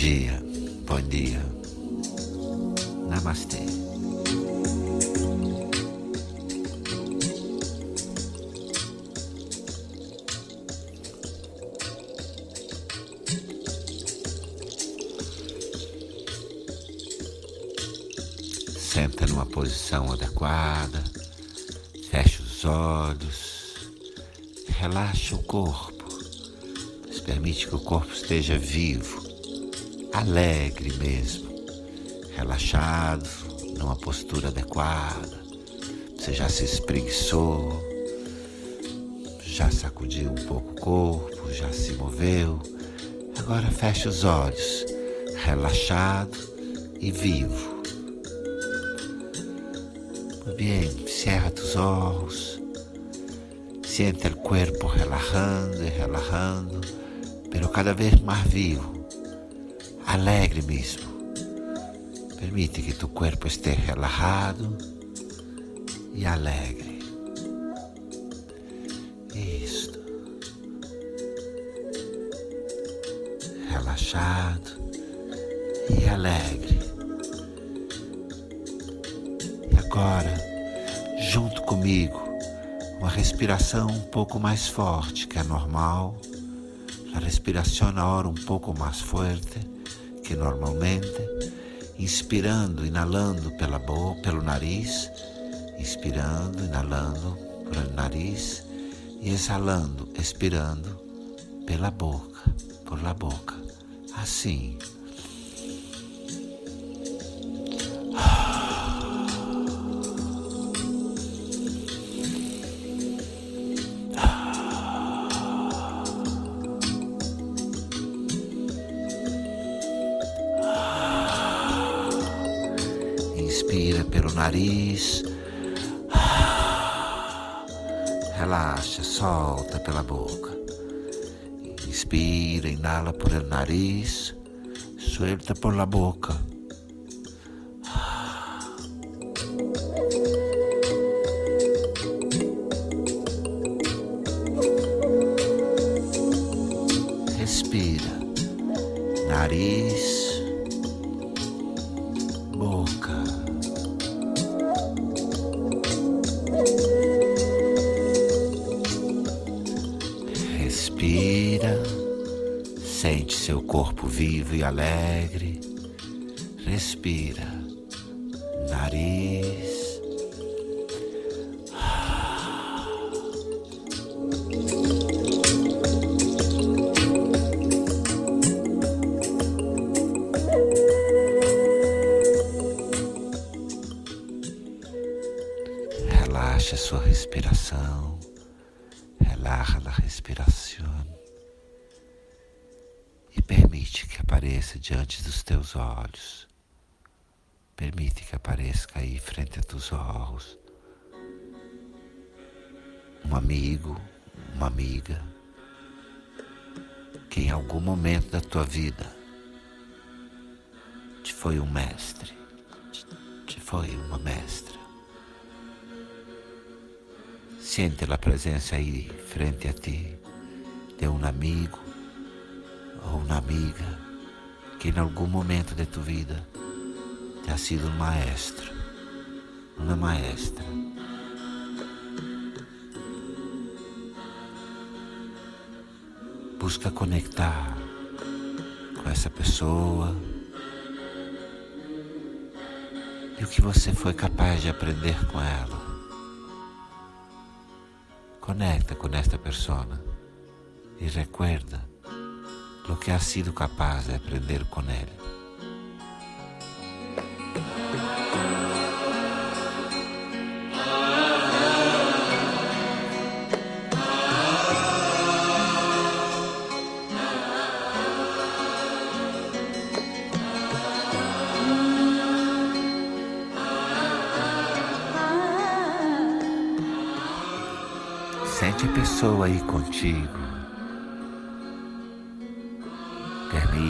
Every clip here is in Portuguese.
dia, bom dia. Namastê. Senta numa posição adequada, fecha os olhos, relaxa o corpo, mas permite que o corpo esteja vivo, alegre mesmo, relaxado, numa postura adequada. Você já se espreguiçou, já sacudiu um pouco o corpo, já se moveu. Agora fecha os olhos, relaxado e vivo. Bien, cierra tus ojos. Siente el cuerpo relajando y relajando, pero cada vez más vivo, alegre mismo. Permite que tu cuerpo esté relajado e alegre. Isto. Relaxado e alegre. E agora junto comigo uma respiração um pouco mais forte que a normal, a respiração agora um pouco mais forte que normalmente, inspirando, inalando pela boca, pelo nariz, inspirando, inalando pelo nariz e exalando, expirando pela boca, por la boca, assim. Nariz. Relaxa, solta pela boca. Inspira, inala por el nariz, suelta por la boca. Sente seu corpo vivo e alegre. Respira, nariz. Relaxa sua respiração, relaxa a respiração apareça diante dos teus olhos. Permite que apareça aí frente a teus olhos um amigo, uma amiga que em algum momento da tua vida te foi um mestre, te foi uma mestra. Siente a presença aí frente a ti de um amigo ou uma amiga que em algum momento de tu vida te ha sido um maestro, uma maestra. Busca conectar com essa pessoa e o que você foi capaz de aprender com ela. Conecta con esta persona y recuerda lo que has sido capaz de aprender con él. Sente a pessoa aí contigo.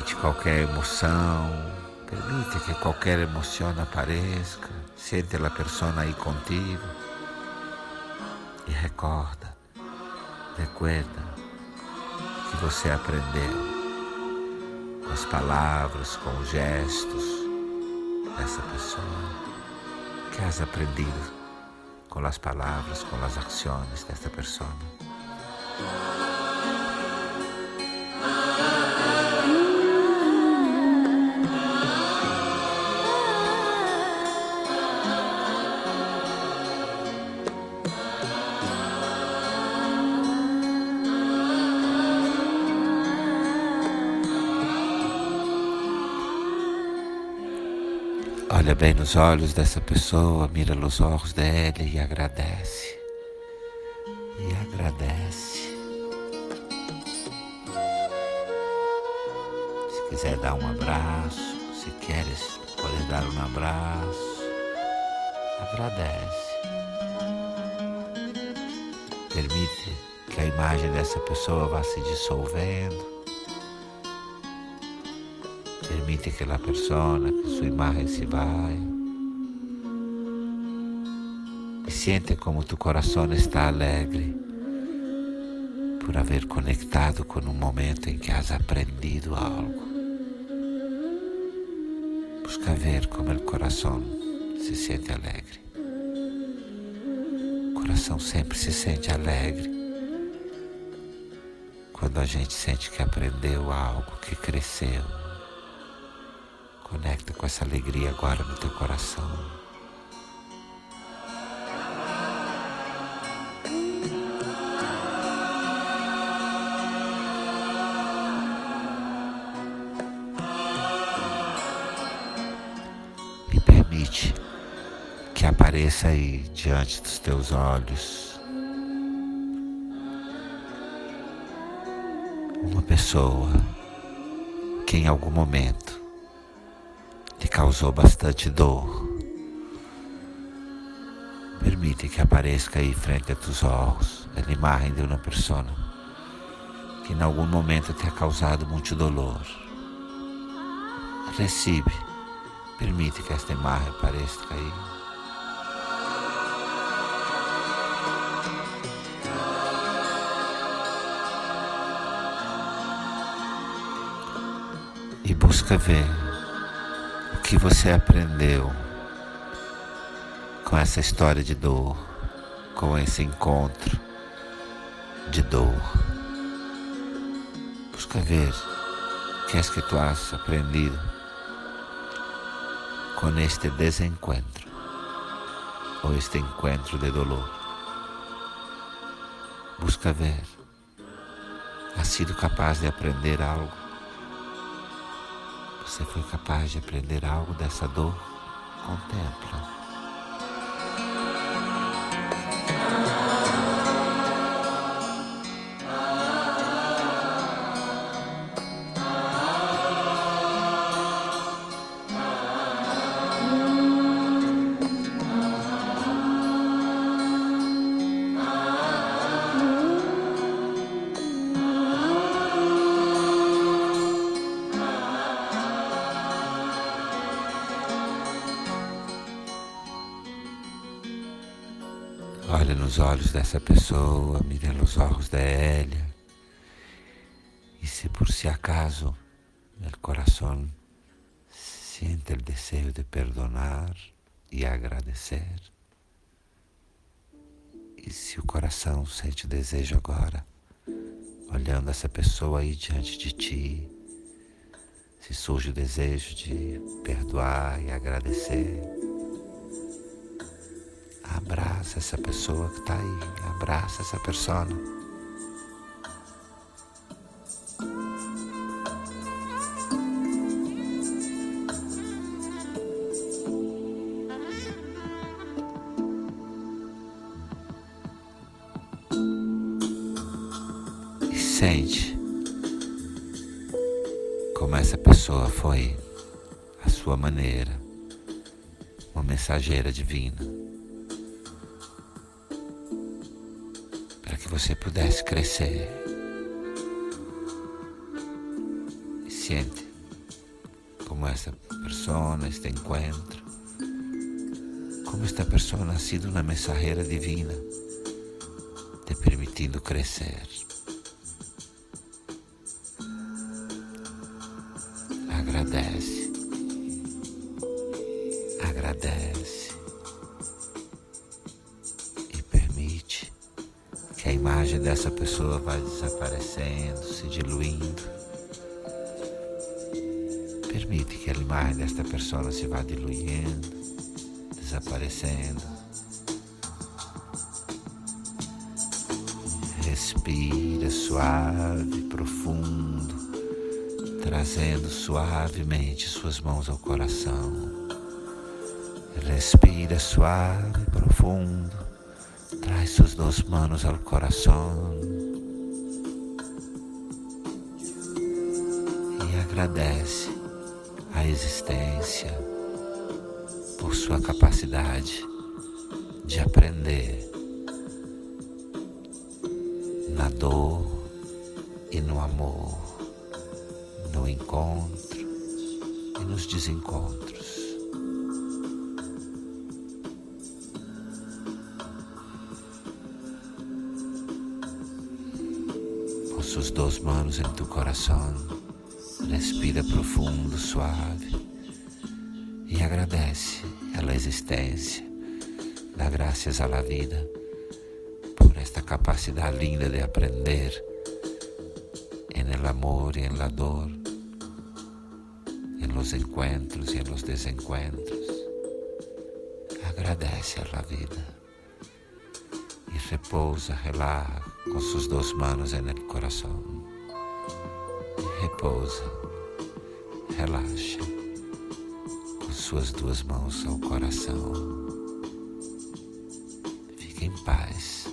Permite qualquer emoção, permite que qualquer emoção apareça. Sente a pessoa aí contigo. E recorda, recuerda que você aprendeu com as palavras, com os gestos dessa pessoa que has aprendido com as palavras, com as ações desta pessoa. Olha bem nos olhos dessa pessoa, mira nos olhos dela e agradece. E agradece. Se quiser dar um abraço, se queres, podes dar um abraço. Agradece. Permite que a imagem dessa pessoa vá se dissolvendo Permite que a persona, que sua imagem se vá. E siente como tu coração está alegre por haver conectado com um momento em que has aprendido algo. Busca ver como o coração se sente alegre. O coração sempre se sente alegre quando a gente sente que aprendeu algo, que cresceu. Conecta com essa alegria agora no teu coração. E permite que apareça aí diante dos teus olhos uma pessoa que em algum momento te causou bastante dor. Permite que apareça aí frente a tus olhos a imagem de uma pessoa que em algum momento te ha causado muito dolor. Recebe, permite que esta imagem apareça aí. E busca ver que você aprendeu com essa história de dor, com esse encontro de dor. Busca ver o que é que tu has aprendido com este desencontro ou este encontro de dolor. Busca ver, has sido capaz de aprender algo você foi capaz de aprender algo dessa dor? Contempla. Olha nos olhos dessa pessoa, mira nos olhos dela. E se por si acaso o coração sente o desejo de perdonar e agradecer, e se o coração sente desejo agora, olhando essa pessoa aí diante de ti, se surge o desejo de perdoar e agradecer, Abraça essa pessoa que está aí, abraça essa persona. E sente como essa pessoa foi, a sua maneira, uma mensageira divina. Você pudesse crescer. E siente como esta persona, este encontro, como esta persona ha sido uma mensajera divina, te permitindo crescer. Agradece. Agradece. Imagem dessa pessoa vá desaparecendo, se diluindo. Permite que a imagem desta pessoa se vá diluindo, desaparecendo. Respira suave, profundo, trazendo suavemente suas mãos ao coração. Respira suave, profundo, traz suas duas mãos ao coração. E agradece a existência por sua capacidade de aprender na dor e no amor, no encontro e nos desencontros. Duas mãos em tu coração, respira profundo, suave e agradece a existência, dá graças à vida esta capacidad linda de aprender en el amor y en la dor, en los encuentros y en los desencuentros. Agradece a vida y repousa, relaja con sus dos manos en el corazón. Repousa, relaxa com suas duas mãos ao coração. Fique em paz.